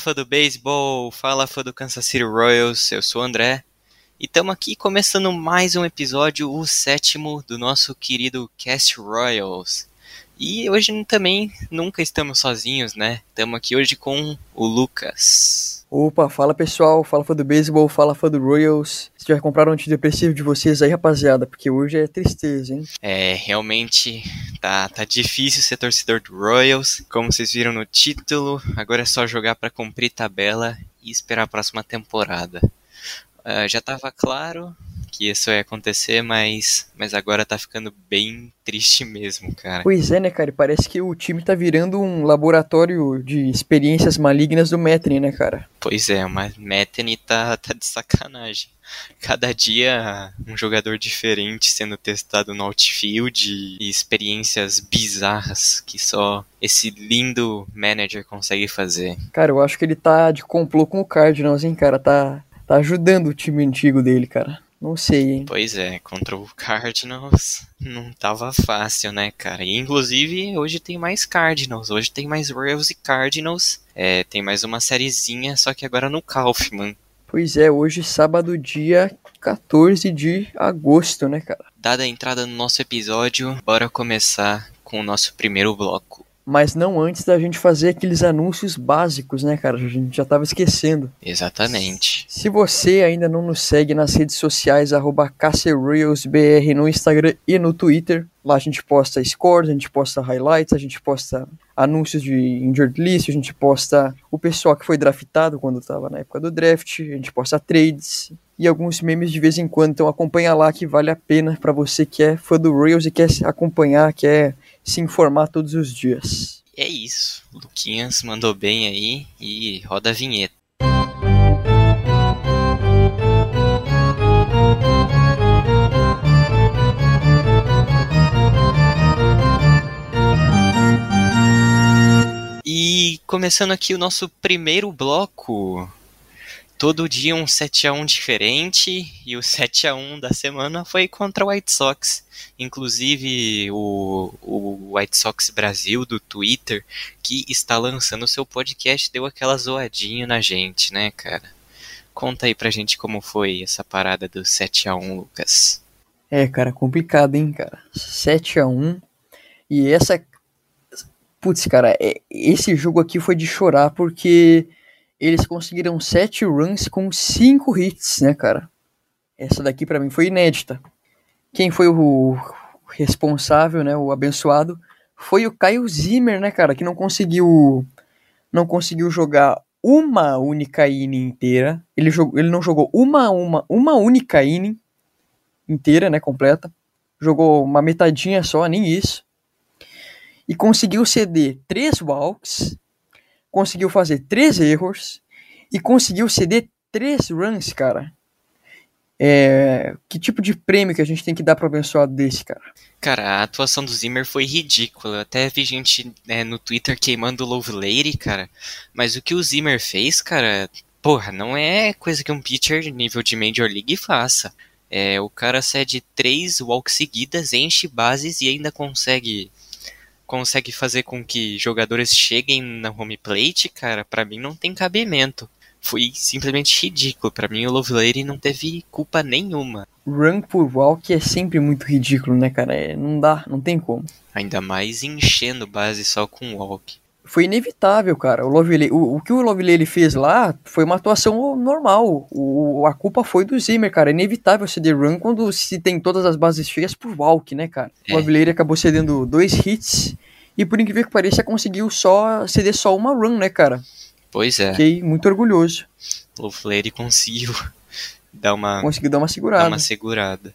fã do beisebol, fala fã do Kansas City Royals, eu sou o André. E estamos aqui começando mais um episódio, o sétimo do nosso querido Cast Royals. E hoje também nunca estamos sozinhos, né? Estamos aqui hoje com o Lucas. Opa, fala pessoal, fala fã do beisebol, fala fã do Royals. Vocês já compraram um antidepressivo de vocês aí, rapaziada? Porque hoje é tristeza, hein? É, realmente tá, tá difícil ser torcedor do Royals. Como vocês viram no título, agora é só jogar para cumprir tabela e esperar a próxima temporada. Ah, já estava claro que isso ia acontecer, mas, mas agora tá ficando bem triste mesmo, cara. Pois é, né, cara? Parece que o time tá virando um laboratório de experiências malignas do Metri, né, cara? Pois é, mas Metheny tá, tá de sacanagem. Cada dia um jogador diferente sendo testado no outfield e experiências bizarras que só esse lindo manager consegue fazer. Cara, eu acho que ele tá de complô com o Cardinals, hein, cara? Tá, tá ajudando o time antigo dele, cara. Não sei, hein? Pois é, contra o Cardinals não tava fácil, né, cara? E inclusive hoje tem mais Cardinals, hoje tem mais Royals e Cardinals. É, tem mais uma sériezinha, só que agora no Kaufman. Pois é, hoje sábado, dia 14 de agosto, né, cara? Dada a entrada no nosso episódio, bora começar com o nosso primeiro bloco. Mas não antes da gente fazer aqueles anúncios básicos, né, cara? A gente já tava esquecendo. Exatamente. Se você ainda não nos segue nas redes sociais, arroba no Instagram e no Twitter, lá a gente posta scores, a gente posta highlights, a gente posta anúncios de injured list, a gente posta o pessoal que foi draftado quando estava na época do draft, a gente posta trades e alguns memes de vez em quando. Então acompanha lá que vale a pena para você que é fã do Rails e quer se acompanhar, quer se informar todos os dias. É isso. Luquinhas mandou bem aí e roda a vinheta. E começando aqui o nosso primeiro bloco. Todo dia um 7x1 diferente e o 7x1 da semana foi contra o White Sox. Inclusive o, o White Sox Brasil do Twitter, que está lançando o seu podcast, deu aquela zoadinha na gente, né, cara? Conta aí pra gente como foi essa parada do 7x1, Lucas. É, cara, complicado, hein, cara. 7 a 1 E essa. Putz, cara, é- esse jogo aqui foi de chorar porque eles conseguiram 7 runs com 5 hits, né, cara? Essa daqui pra mim foi inédita. Quem foi o responsável, né, o abençoado, foi o Kyle Zimmer, né, cara, que não conseguiu não conseguiu jogar uma única inning inteira. Ele, jogou, ele não jogou uma, uma, uma única inning inteira, né, completa. Jogou uma metadinha só, nem isso. E conseguiu ceder três walks, conseguiu fazer três erros e conseguiu ceder três runs, cara. É, que tipo de prêmio que a gente tem que dar pro abençoado desse, cara? Cara, a atuação do Zimmer foi ridícula. Eu até vi gente né, no Twitter queimando o Love Lady, cara. Mas o que o Zimmer fez, cara, porra, não é coisa que um pitcher nível de Major League faça. É, o cara cede três walks seguidas, enche bases e ainda consegue consegue fazer com que jogadores cheguem na home plate, cara, pra mim não tem cabimento. Foi simplesmente ridículo. Pra mim o Love Lady não teve culpa nenhuma. Run por walk é sempre muito ridículo, né, cara? É, não dá, não tem como. Ainda mais enchendo base só com walk. Foi inevitável, cara. O, Lovelady, o, o que o Lovelady fez lá foi uma atuação normal. O, a culpa foi do Zimmer, cara. É inevitável ceder run quando se tem todas as bases cheias por walk, né, cara? É. O Lovelady acabou cedendo dois hits E por incrível que pareça, conseguiu só ceder só uma run, né, cara? Pois é, Fiquei muito orgulhoso. o Lady conseguiu dar uma, Conseguiu dar uma dar segurada. uma segurada.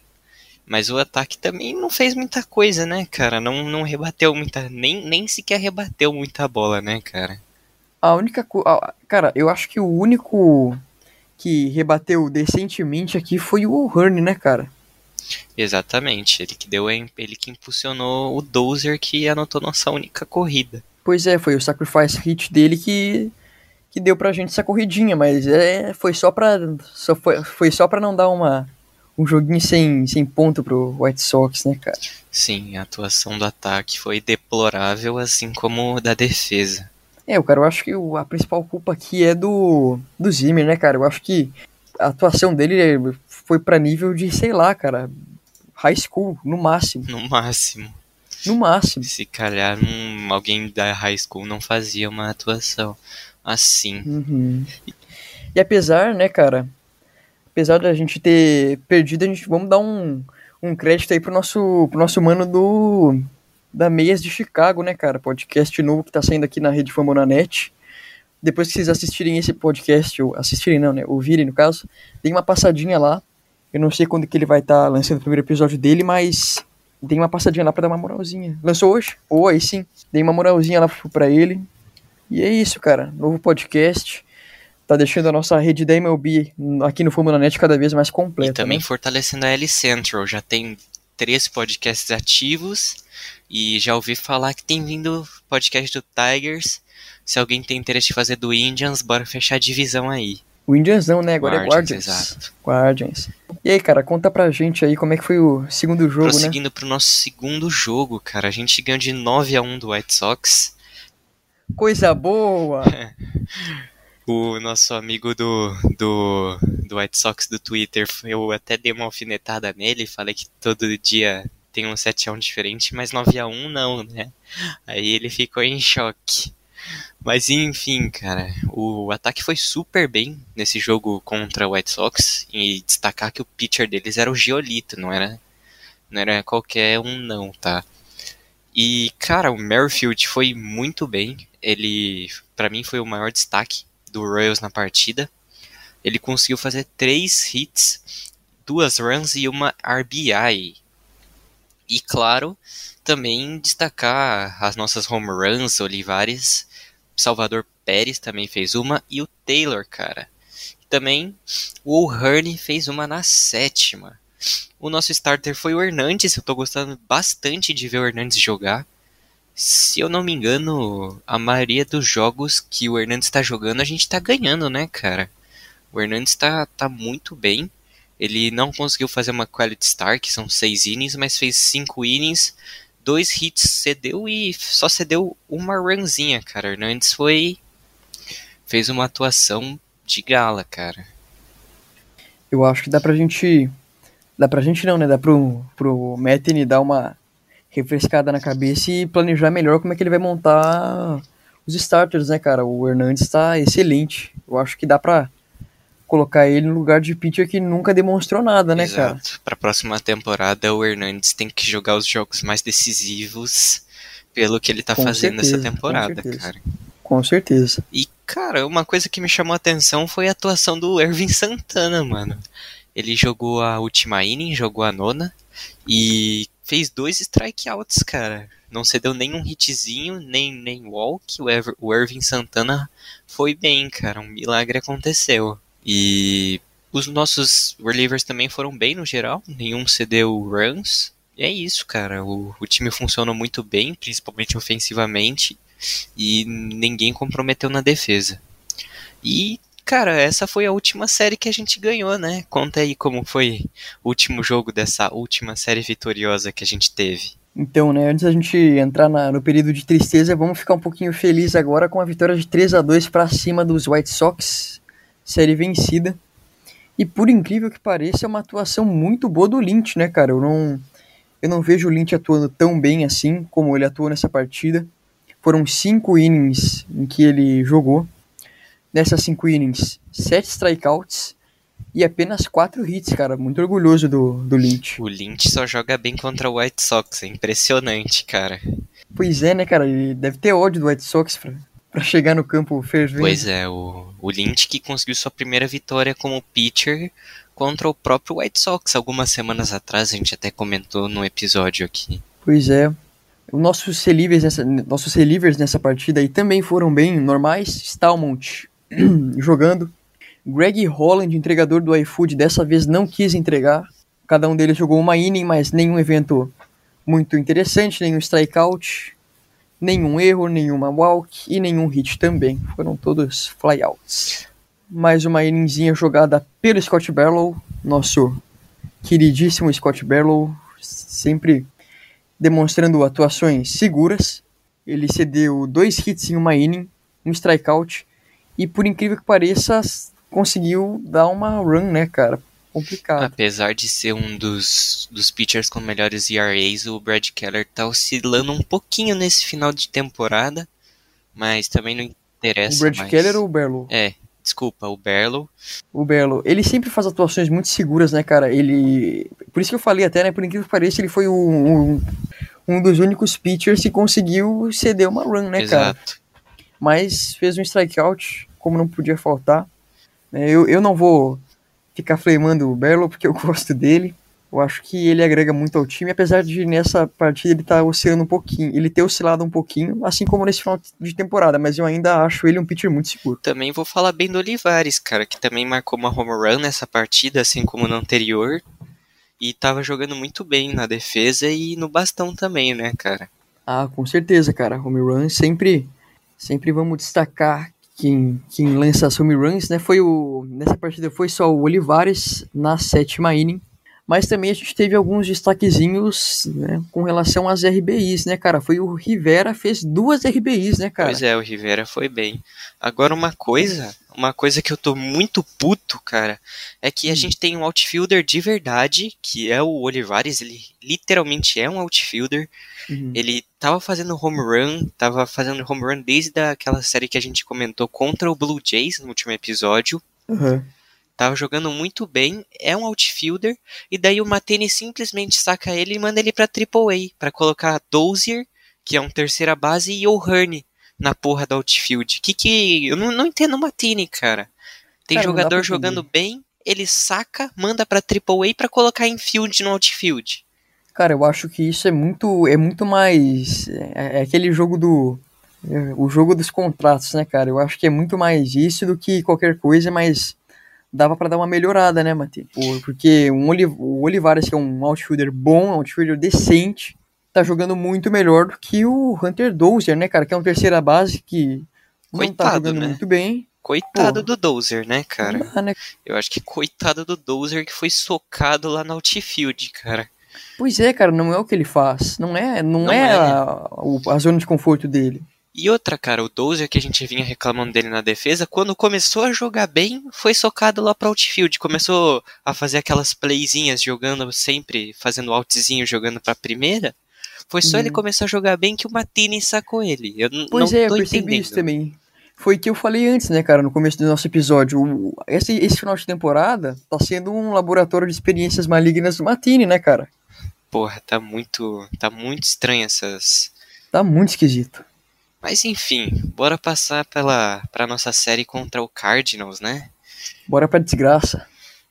Mas o ataque também não fez muita coisa, né, cara? Não, não rebateu muita. Nem, nem sequer rebateu muita bola, né, cara? A única coisa. Cara, eu acho que o único que rebateu decentemente aqui foi o Hearn, né, cara? Exatamente. Ele que deu ele que impulsionou o Dozer que anotou nossa única corrida. Pois é, foi o sacrifice hit dele que que deu pra gente essa corridinha, mas é, foi só pra só foi, foi só para não dar uma um joguinho sem, sem ponto pro White Sox, né, cara? Sim, a atuação do ataque foi deplorável, assim como da defesa. É, o cara, eu acho que a principal culpa aqui é do do Zimmer, né, cara? Eu acho que a atuação dele foi pra nível de, sei lá, cara, high school, no máximo, No máximo. no máximo. Se calhar um, alguém da high school não fazia uma atuação assim. Uhum. E apesar, né, cara, apesar da gente ter perdido, a gente vamos dar um, um crédito aí pro nosso, pro nosso mano do da Meias de Chicago, né, cara? Podcast novo que tá saindo aqui na rede Famonanet. Depois que vocês assistirem esse podcast, ou assistirem não, né, ouvirem no caso, tem uma passadinha lá. Eu não sei quando que ele vai estar lançando o primeiro episódio dele, mas tem uma passadinha lá pra dar uma moralzinha. Lançou hoje? Ou aí sim. Dei uma moralzinha lá pra ele. E é isso, cara. Novo podcast. Tá deixando a nossa rede da MLB aqui no Fórmula Net cada vez mais E completa. também né? fortalecendo a L Central. Já tem três podcasts ativos. E já ouvi falar que tem vindo podcast do Tigers. Se alguém tem interesse em fazer do Indians, bora fechar a divisão aí. O Indians não, né? Agora é Guardians, Guardians. exato. Guardians. E aí, cara, conta pra gente aí como é que foi o segundo jogo, né? Prosseguindo pro nosso segundo jogo, cara. A gente ganhou de 9 a 1 do White Sox. Coisa boa! O nosso amigo do, do, do White Sox do Twitter, eu até dei uma alfinetada nele, falei que todo dia tem um 7x1 diferente, mas 9x1 não, né? Aí ele ficou em choque. Mas enfim, cara, o ataque foi super bem nesse jogo contra o White Sox e destacar que o pitcher deles era o Giolito, não era, não era qualquer um não, tá? E cara, o Merrifield foi muito bem. Ele, pra mim, foi o maior destaque do Royals na partida. Ele conseguiu fazer três hits, duas runs e uma RBI. E claro, também destacar as nossas home runs, Olivares, Salvador Pérez também fez uma e o Taylor, cara. Também o O'Hearn fez uma na sétima. O nosso starter foi o Hernandes, eu tô gostando bastante de ver o Hernandes jogar. Se eu não me engano, a maioria dos jogos que o Hernandes tá jogando, a gente tá ganhando, né, cara? O Hernandes tá, tá muito bem. Ele não conseguiu fazer uma quality start, que são seis innings, mas fez cinco innings, dois hits cedeu e só cedeu uma runzinha, cara. O Hernandes foi. fez uma atuação de gala, cara. Eu acho que dá pra gente. Dá pra gente não, né? Dá pro, pro Metin dar uma refrescada na cabeça e planejar melhor como é que ele vai montar os starters, né, cara? O Hernandes tá excelente. Eu acho que dá pra colocar ele no lugar de pitcher que nunca demonstrou nada, né, cara? Exato. Pra próxima temporada, o Hernandes tem que jogar os jogos mais decisivos pelo que ele tá Com fazendo certeza, essa com temporada, certeza. cara. Com certeza. E, cara, uma coisa que me chamou a atenção foi a atuação do Ervin Santana, mano. Ele jogou a última inning, jogou a nona e fez dois strikeouts, cara. Não cedeu nenhum hitzinho, nem, nem walk. O, Ever, o Ervin Santana foi bem, cara. Um milagre aconteceu. E os nossos relievers também foram bem no geral. Nenhum cedeu runs. E é isso, cara. O, o time funcionou muito bem, principalmente ofensivamente. E ninguém comprometeu na defesa. E, cara, essa foi a última série que a gente ganhou, né? Conta aí como foi o último jogo dessa última série vitoriosa que a gente teve. Então, né, antes da gente entrar na- no período de tristeza, vamos ficar um pouquinho felizes agora com a vitória de 3 a 2 para cima dos White Sox, série vencida. E por incrível que pareça, é uma atuação muito boa do Lynch, né, cara? Eu não, eu não vejo o Lynch atuando tão bem assim como ele atuou nessa partida. Foram cinco innings em que ele jogou. Nessas cinco innings, sete strikeouts e apenas 4 hits, cara. Muito orgulhoso do, do Lynch. O Lynch só joga bem contra o White Sox, é impressionante, cara. Pois é, né, cara? Ele deve ter ódio do White Sox pra, pra chegar no campo fervendo. Pois é, o, o Lynch que conseguiu sua primeira vitória como pitcher contra o próprio White Sox algumas semanas atrás, a gente até comentou no episódio aqui. Pois é. Os nossos relievers nessa, nossos relievers nessa partida aí também foram bem normais. Stalmont jogando. Greg Holland, entregador do iFood, dessa vez não quis entregar. Cada um deles jogou uma inning, mas nenhum evento muito interessante, nenhum strikeout, nenhum erro, nenhuma walk e nenhum hit também. Foram todos flyouts. Mais uma inningzinha jogada pelo Scott Barlow, nosso queridíssimo Scott Barlow, sempre demonstrando atuações seguras. Ele cedeu dois hits em uma inning, um strikeout, e por incrível que pareça, conseguiu dar uma run, né, cara? Complicado. Apesar de ser um dos, dos pitchers com melhores ERAs, o Brad Keller tá oscilando um pouquinho nesse final de temporada, mas também não interessa. O Brad mais. Keller ou o Barlow? É, desculpa, o Berlo. O Belo, ele sempre faz atuações muito seguras, né, cara? Ele. Por isso que eu falei até, né? Por incrível que pareça, ele foi um, um, um dos únicos pitchers que conseguiu ceder uma run, né, cara? Exato. Mas fez um strikeout, como não podia faltar. É, Eu, eu não vou ficar flamando o Berlo porque eu gosto dele. Eu acho que ele agrega muito ao time, apesar de nessa partida ele estar oscilando um pouquinho, ele ter oscilado um pouquinho, assim como nesse final de temporada, mas eu ainda acho ele um pitcher muito seguro. Também vou falar bem do Olivares, cara, que também marcou uma home run nessa partida, assim como no anterior. E tava jogando muito bem na defesa e no bastão também, né, cara? Ah, com certeza, cara. Home run sempre, sempre vamos destacar quem, quem lança as home runs, né? Foi o nessa partida foi só o Olivares na sétima inning, mas também a gente teve alguns destaquezinhos, né, com relação às RBIs, né, cara? Foi o Rivera fez duas RBIs, né, cara? Pois é, o Rivera foi bem. Agora uma coisa, uma coisa que eu tô muito puto, cara, é que a Hum. gente tem um outfielder de verdade, que é o Olivares, ele literalmente é um outfielder. Uhum. Ele tava fazendo home run, tava fazendo home run desde aquela série que a gente comentou contra o Blue Jays no último episódio. Uhum. Tava jogando muito bem, é um outfielder, e daí o Matene simplesmente saca ele e manda ele pra AAA, pra colocar Dozier, que é um terceira base, e O'Hearn na porra da outfield. Que que... Eu não, não entendo o Matene, cara. Tem Cara, jogador jogando bem, ele saca, manda pra AAA pra colocar infield no outfield. Cara, eu acho que isso é muito, é muito mais. É, é aquele jogo do. é, o jogo dos contratos, né, cara? Eu acho que é muito mais isso do que qualquer coisa, mas dava pra dar uma melhorada, né? Por- Porque um Oli- o Olivares, que é um outfielder bom, um outfielder decente, tá jogando muito melhor do que o Hunter Dozier, né, cara? Que é um terceira base que não tá Coitado, jogando né? muito bem. Coitado Porra. do Dozer, né, cara? Dá, né? Eu acho que coitado do Dozer que foi socado lá na outfield, cara. Pois é, cara, não é o que ele faz. Não é, não, Não é, é. A, o- a zona de conforto dele. E outra, cara, o Dozer que a gente vinha reclamando dele na defesa, quando começou a jogar bem, foi socado lá pra outfield. Começou a fazer aquelas playzinhas jogando sempre, fazendo outzinho, jogando pra primeira. Foi só Uhum. ele começar a jogar bem que o Matini sacou ele. Eu Pois não é, eu tô percebi entendendo. isso também. Foi o que eu falei antes, né, cara, no começo do nosso episódio. O- esse, esse final de temporada tá sendo um laboratório de experiências malignas do Matini, né, cara? Porra, tá muito, tá muito estranho essas... Tá muito esquisito. Mas enfim, bora passar pela, pra nossa série contra o Cardinals, né? Bora pra desgraça.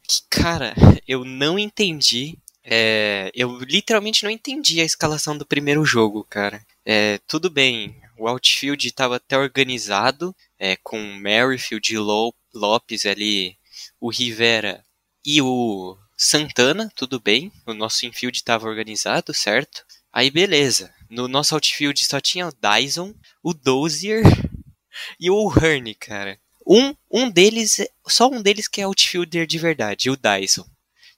que, cara, eu não entendi. É, eu literalmente não entendi a escalação do primeiro jogo, cara. É, tudo bem, o outfield estava até organizado, é, com Merrifield e Lo- Lopes ali, o Rivera e o Santana, tudo bem. O nosso infield estava organizado, certo? Aí beleza. No nosso outfield só tinha o Dyson, o Dozier e o O'Hearn, cara. Um, um deles, é- só um deles que é outfielder de verdade, o Dyson.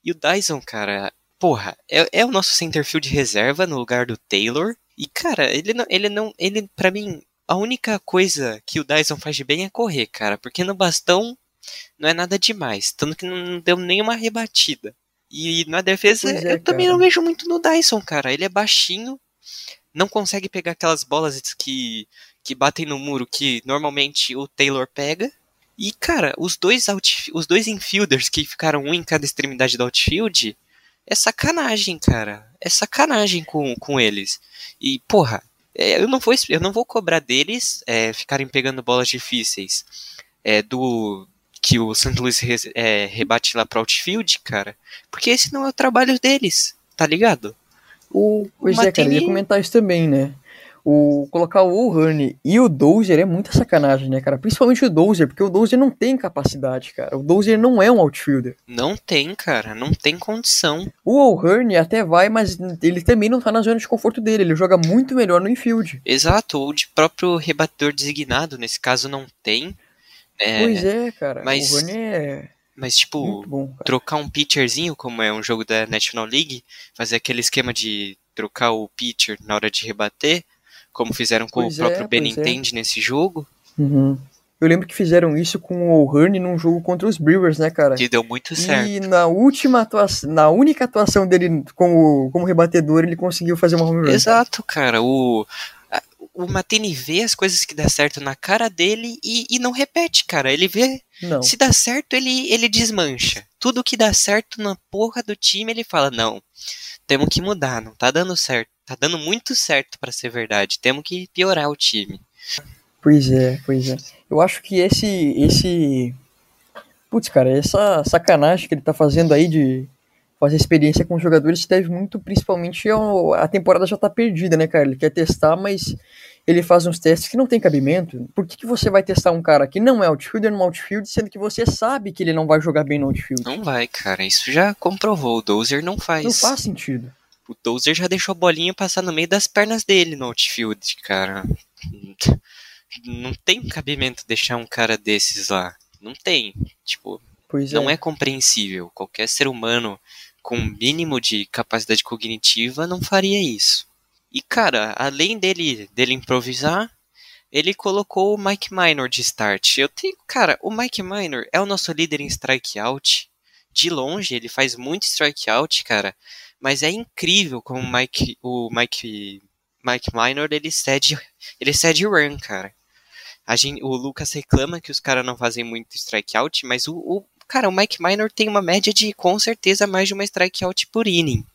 E o Dyson, cara, porra, é, é o nosso centerfield reserva no lugar do Taylor. E, cara, ele não, ele não, ele, pra mim, a única coisa que o Dyson faz de bem é correr, cara, porque no bastão não é nada demais, tanto que não deu nenhuma rebatida. E na defesa, é, eu também não vejo muito no Dyson, cara. Ele é baixinho, não consegue pegar aquelas bolas que, que batem no muro que normalmente o Taylor pega. E, cara, os dois, out, os dois infielders que ficaram um em cada extremidade do outfield, é sacanagem, cara. É sacanagem com, com eles. E, porra, é, eu, não vou, eu não vou cobrar deles é, ficarem pegando bolas difíceis. É, do que o St. Louis re, é, rebate lá pro outfield, cara. Porque esse não é o trabalho deles, tá ligado? O, pois é, cara, eu ia comentar isso também, né? O, colocar o O'Hearn e o Dozer é muita sacanagem, né, cara? Principalmente o Dozer, porque o Dozer não tem capacidade, cara. O Dozer não é um outfielder. Não tem, cara. Não tem condição. O O'Hearn até vai, mas ele também não tá na zona de conforto dele. Ele joga muito melhor no infield. Exato. O de próprio rebatedor designado, nesse caso, não tem. É, pois é, cara. Mas... O O'Hearn é... Mas, tipo, bom, trocar um pitcherzinho, como é um jogo da National League, fazer aquele esquema de trocar o pitcher na hora de rebater, como fizeram com Pois o próprio é, Benintendi nesse jogo, Uhum. Eu lembro que fizeram isso com o O'Hearn num jogo contra os Brewers, né, cara? que deu muito certo. E na última atuação, na única atuação dele como, como rebatedor, ele conseguiu fazer uma home run. Exato, cara. O, a- o Matene vê as coisas que dá certo na cara dele e, e não repete, cara. Ele vê. Não. Se dá certo, ele, ele desmancha. Tudo que dá certo na porra do time, ele fala: não, temos que mudar, não tá dando certo. Tá dando muito certo pra ser verdade. Temos que piorar o time. Pois é, pois é. Eu acho que esse esse Putz, cara, essa sacanagem que ele tá fazendo aí de fazer experiência com os jogadores se deve muito principalmente ao a temporada já tá perdida, né, cara? Ele quer testar, mas ele faz uns testes que não tem cabimento. Por que, que você vai testar um cara que não é outfielder no outfield, sendo que você sabe que ele não vai jogar bem no outfield? Não vai, cara. Isso já comprovou. O Dozer não faz. Não faz sentido. O Dozer já deixou a bolinha passar no meio das pernas dele no outfield, cara. Não tem cabimento deixar um cara desses lá. Não tem. Tipo, Pois não é compreensível. Qualquer ser humano com um mínimo de capacidade cognitiva não faria isso. E, cara, além dele, dele improvisar, ele colocou o Mike Minor de start. Eu tenho, cara, o Mike Minor é o nosso líder em strikeout. De longe, ele faz muito strikeout, cara. Mas é incrível como o Mike, o Mike, Mike Minor ele cede, ele cede run, cara. A gente, o Lucas reclama que os caras não fazem muito strikeout, mas o, o cara, o Mike Minor tem uma média de com certeza mais de uma strikeout por inning.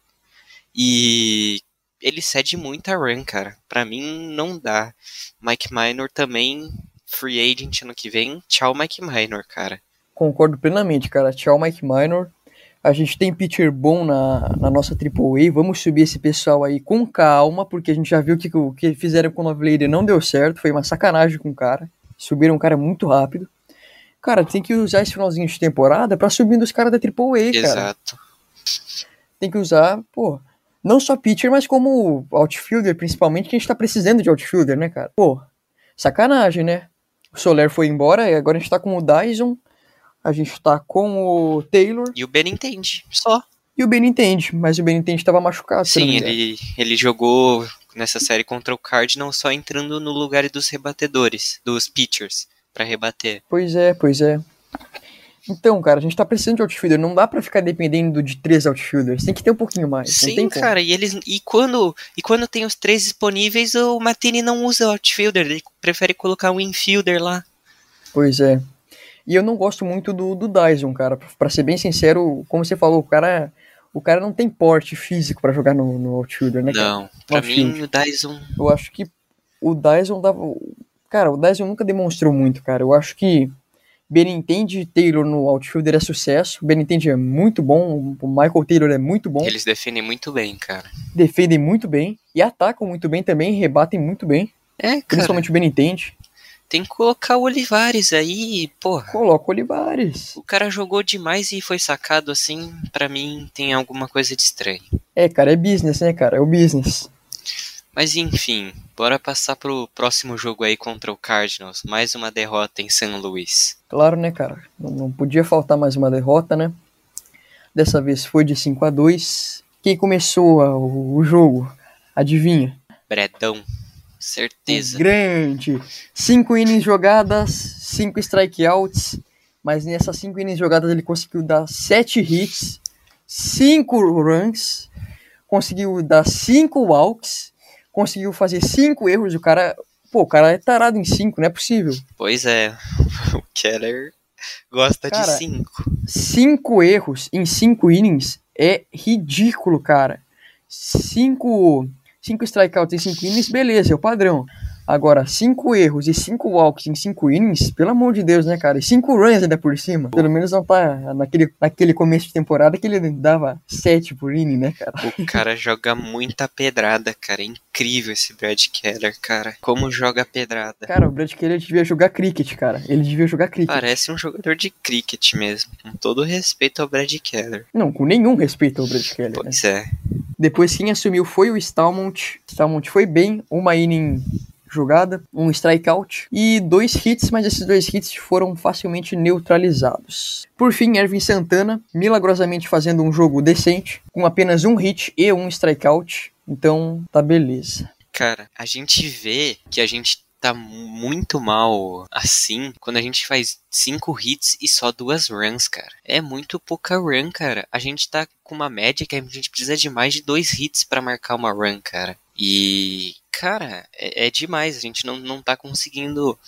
E ele cede muita run, cara. Pra mim não dá. Mike Minor também free agent ano que vem. Tchau Mike Minor, cara. Concordo plenamente, cara. Tchau, Mike Minor. A gente tem pitcher bom na, na nossa AAA. Vamos subir esse pessoal aí com calma, porque a gente já viu que o que fizeram com o Lovelady não deu certo. Foi uma sacanagem com o cara. Subiram um cara muito rápido. Cara, tem que usar esse finalzinho de temporada pra subir os caras da AAA, cara. Exato. Tem que usar, pô, não só pitcher, mas como outfielder, principalmente, que a gente tá precisando de outfielder, né, cara? Pô, sacanagem, né? O Soler foi embora e agora a gente tá com o Dyson. A gente tá com o Taylor. E o Benintendi, só. E o Benintendi, mas o Benintendi estava machucado. Sim, ele, ele jogou nessa série contra o Cardinals só entrando no lugar dos rebatedores, dos pitchers, pra rebater. Pois é, pois é. Então, cara, a gente tá precisando de outfielder. Não dá pra ficar dependendo de três outfielders. Tem que ter um pouquinho mais. Sim, cara, e eles e quando e quando tem os três disponíveis, o Matini não usa o outfielder, ele prefere colocar um infielder lá. Pois é. E eu não gosto muito do, do Dyson, cara. Pra ser bem sincero, como você falou, o cara, o cara não tem porte físico pra jogar no, no outfielder, né? Não, pra outfield. mim o Dyson Eu acho que o Dyson dava. Cara, o Dyson nunca demonstrou muito, cara. Eu acho que Benintendi e Taylor no outfielder é sucesso. Benintendi é muito bom, o Michael Taylor é muito bom. eles defendem muito bem, cara. Defendem muito bem e atacam muito bem também, rebatem muito bem. É, cara, Principalmente o Benintendi. Tem que colocar o Olivares aí, porra. Coloca o Olivares. O cara jogou demais e foi sacado assim, pra mim tem alguma coisa de estranho. É, cara, é business, né, cara? É o business. Mas enfim, bora passar pro próximo jogo aí contra o Cardinals. Mais uma derrota em São Luís. Claro, né, cara? Não, podia faltar mais uma derrota, né? Dessa vez foi de 5 a 2 Quem começou o, jogo? Adivinha? Bredão, certeza. grande. Cinco innings jogadas, cinco strikeouts. Mas nessas cinco innings jogadas ele conseguiu dar sete hits, cinco runs, conseguiu dar cinco walks, conseguiu fazer cinco erros. O cara, Pô, o cara é tarado em 5, não é possível. Pois é, o Keller gosta Cara, de 5. Cinco erros em cinco innings é ridículo, cara. Cinco, cinco strikeouts em cinco innings, beleza, é o padrão. Agora, cinco erros e cinco walks em cinco innings, pelo amor de Deus, né, cara? E cinco runs ainda por cima. Pelo menos não tá naquele, naquele começo de temporada que ele dava sete por inning, né, cara? O cara joga muita pedrada, cara. É incrível esse Brad Keller, cara. Como joga pedrada. Cara, o Brad Keller devia jogar cricket, cara. Ele devia jogar cricket. Parece um jogador de cricket mesmo. Com todo respeito ao Brad Keller. Não, com nenhum respeito ao Brad Keller, né? Pois é. Depois quem assumiu foi o Stalmont. Stalmont foi bem, uma inning jogada, um strikeout e dois hits, mas esses dois hits foram facilmente neutralizados. Por fim, Ervin Santana, milagrosamente fazendo um jogo decente, com apenas um hit e um strikeout. Então, tá beleza. Cara, a gente vê que a gente tá muito mal assim quando a gente faz cinco hits e só duas runs, cara. É muito pouca run, cara. A gente tá com uma média que a gente precisa de mais de dois hits para marcar uma run, cara. E, cara, é, é, demais. A gente não, não tá conseguindo,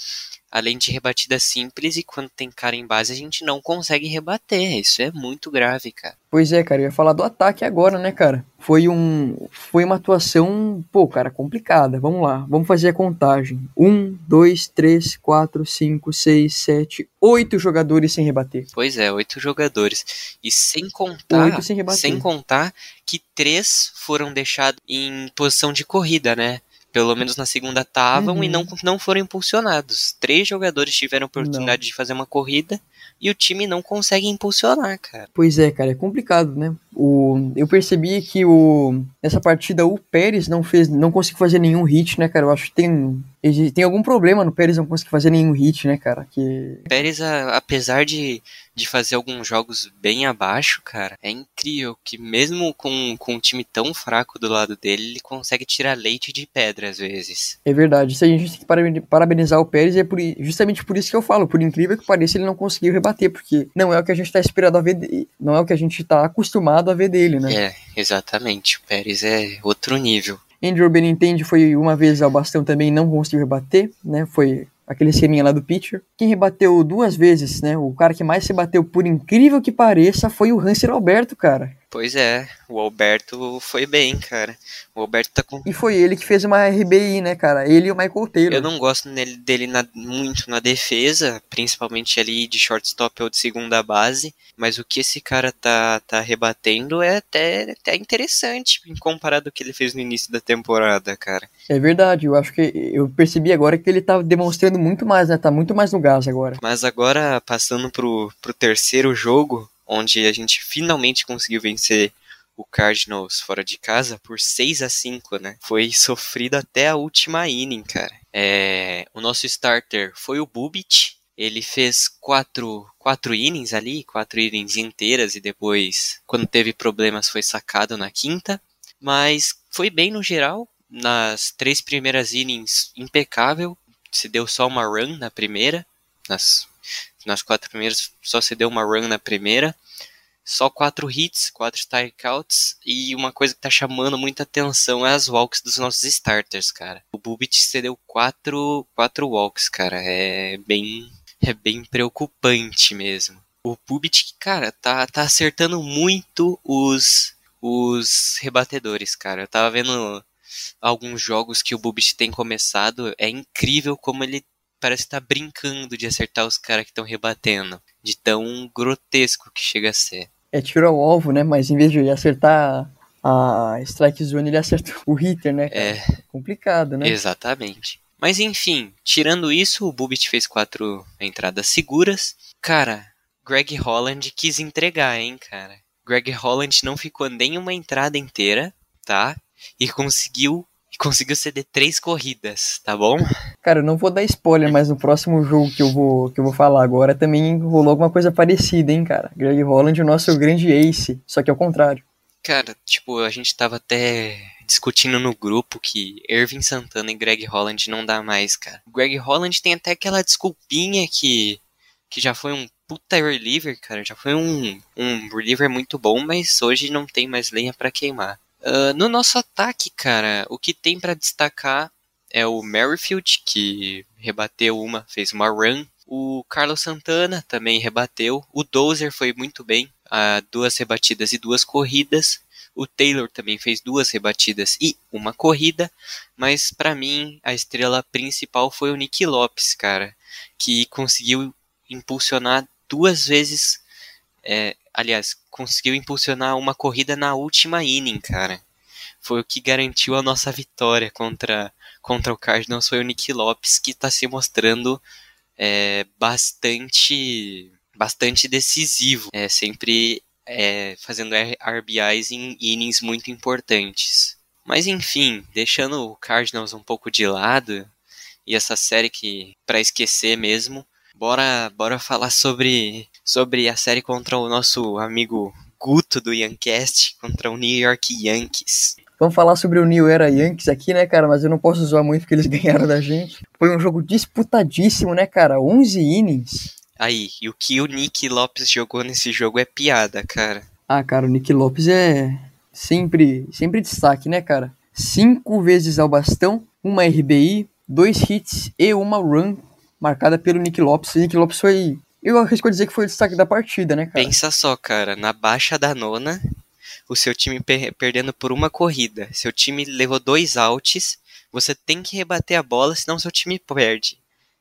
além de rebatida simples, e quando tem cara em base, a gente não consegue rebater. Isso é muito grave, cara. Pois é, cara, eu ia falar do ataque agora, né, cara? Foi um. Foi uma atuação, pô, cara, complicada. Vamos lá, vamos fazer a contagem. Um, dois, três, quatro, cinco, seis, sete, oito jogadores sem rebater. Pois é, oito jogadores. E sem contar. Oito sem rebater. Sem contar que três foram deixados em posição de corrida, né? Pelo menos na segunda estavam Uhum. e não, não foram impulsionados. Três jogadores tiveram a oportunidade de fazer uma corrida e o time não consegue impulsionar, cara. Pois é, cara, é complicado, né? O, eu percebi que o, nessa partida o Pérez não fez, não conseguiu fazer nenhum hit, né, cara? Eu acho que tem, tem algum problema no Pérez não conseguir fazer nenhum hit, né, cara? Que Pérez, a- apesar de, de fazer alguns jogos bem abaixo, cara, é incrível que mesmo com, com um time tão fraco do lado dele, ele consegue tirar leite de pedra às vezes. é verdade. Isso a gente tem que parabeni- parabenizar o Pérez e é por, justamente por isso que eu falo, por incrível que pareça, ele não conseguiu rebater, porque não é o que a gente tá esperando a ver, não é o que a gente tá acostumado a ver dele, né? É, exatamente. O Pérez é outro nível. Andrew Benintendi foi uma vez ao bastão também não conseguiu rebater, né? Foi aquele ceninha lá do pitcher. Quem rebateu duas vezes, né? O cara que mais se bateu, por incrível que pareça, foi o Hanser Alberto, cara. Pois é, o Alberto foi bem, cara. O Alberto tá com. E foi ele que fez uma RBI, né, cara? Ele e o Michael Taylor. Eu não gosto nele- dele na- muito na defesa, principalmente ali de shortstop ou de segunda base, mas o que esse cara tá, tá rebatendo é até, até interessante comparado ao que ele fez no início da temporada, cara. É verdade, eu acho que eu percebi agora que ele tá demonstrando muito mais, né? Tá muito mais no gás agora. Mas agora, passando pro, pro terceiro jogo, onde a gente finalmente conseguiu vencer o Cardinals fora de casa por 6 a 5 né? Foi sofrido até a última inning, cara. É, o nosso starter foi o Bubit. Ele fez quatro, quatro innings ali, quatro innings inteiras e depois, quando teve problemas, foi sacado na quinta. Mas foi bem no geral. Nas três primeiras innings, impecável. Se deu só uma run na primeira. Nas, nas quatro primeiras, só se deu uma run na primeira. Só quatro hits, quatro strikeouts. E uma coisa que tá chamando muita atenção é as walks dos nossos starters, cara. O Bubit cedeu quatro, quatro walks, cara. É bem, é bem preocupante mesmo. O Bubit, cara, tá, tá acertando muito os, os rebatedores, cara. Eu tava vendo alguns jogos que o Bubit tem começado. É incrível como ele parece estar brincando de acertar os caras que estão rebatendo. De tão grotesco que chega a ser. É tiro ao alvo, né? Mas em vez de acertar a strike zone, ele acerta o hitter, né? cara? É, Complicado, né? exatamente. Mas enfim, tirando isso, o Bubit fez quatro entradas seguras. Cara, Greg Holland quis entregar, hein, cara. Greg Holland não ficou nem uma entrada inteira, tá? E conseguiu e conseguiu ceder três corridas, tá bom? Cara, eu não vou dar spoiler, mas no próximo jogo que eu vou, que eu vou falar agora também rolou alguma coisa parecida, hein, cara. Greg Holland, o nosso grande ace, só que ao contrário. Cara, tipo, a gente tava até discutindo no grupo que Irving Santana e Greg Holland não dá mais, cara. O Greg Holland tem até aquela desculpinha que, que já foi um puta reliever, cara. Já foi um, um reliever muito bom, mas hoje não tem mais lenha pra queimar. Ah, no nosso ataque, cara, o que tem pra destacar é o Merrifield, que rebateu uma, fez uma run. O Carlos Santana também rebateu. O Dozer foi muito bem, a duas rebatidas e duas corridas. O Taylor também fez duas rebatidas e uma corrida, mas para mim a estrela principal foi o Nick Lopes, cara, que conseguiu impulsionar duas vezes, é, aliás, conseguiu impulsionar uma corrida na última inning, cara. Foi o que garantiu a nossa vitória contra, contra o Cardinals, foi o Nick Lopes, que está se mostrando é, bastante bastante decisivo, é, sempre é, fazendo RBIs em innings muito importantes. Mas enfim, deixando o Cardinals um pouco de lado e essa série que para esquecer mesmo, bora bora falar sobre sobre a série contra o nosso amigo Guto do Yankcast contra o New York Yankees. Vamos falar sobre o New Era Yankees aqui, né, cara? Mas eu não posso zoar muito porque eles ganharam da gente. Foi um jogo disputadíssimo, né, cara? 11 innings. Aí, e o que o Nick Lopes jogou nesse jogo é piada, cara. Ah, cara, o Nick Lopes é sempre, sempre destaque, né, cara? Cinco vezes ao bastão, uma RBI, dois hits e uma run marcada pelo Nick Lopes. O Nick Lopes foi, eu arrisco dizer que foi o destaque da partida, né, cara? Pensa só, cara, na baixa da nona, o seu time per perdendo por uma corrida, seu time levou dois outs, você tem que rebater a bola, senão seu time perde.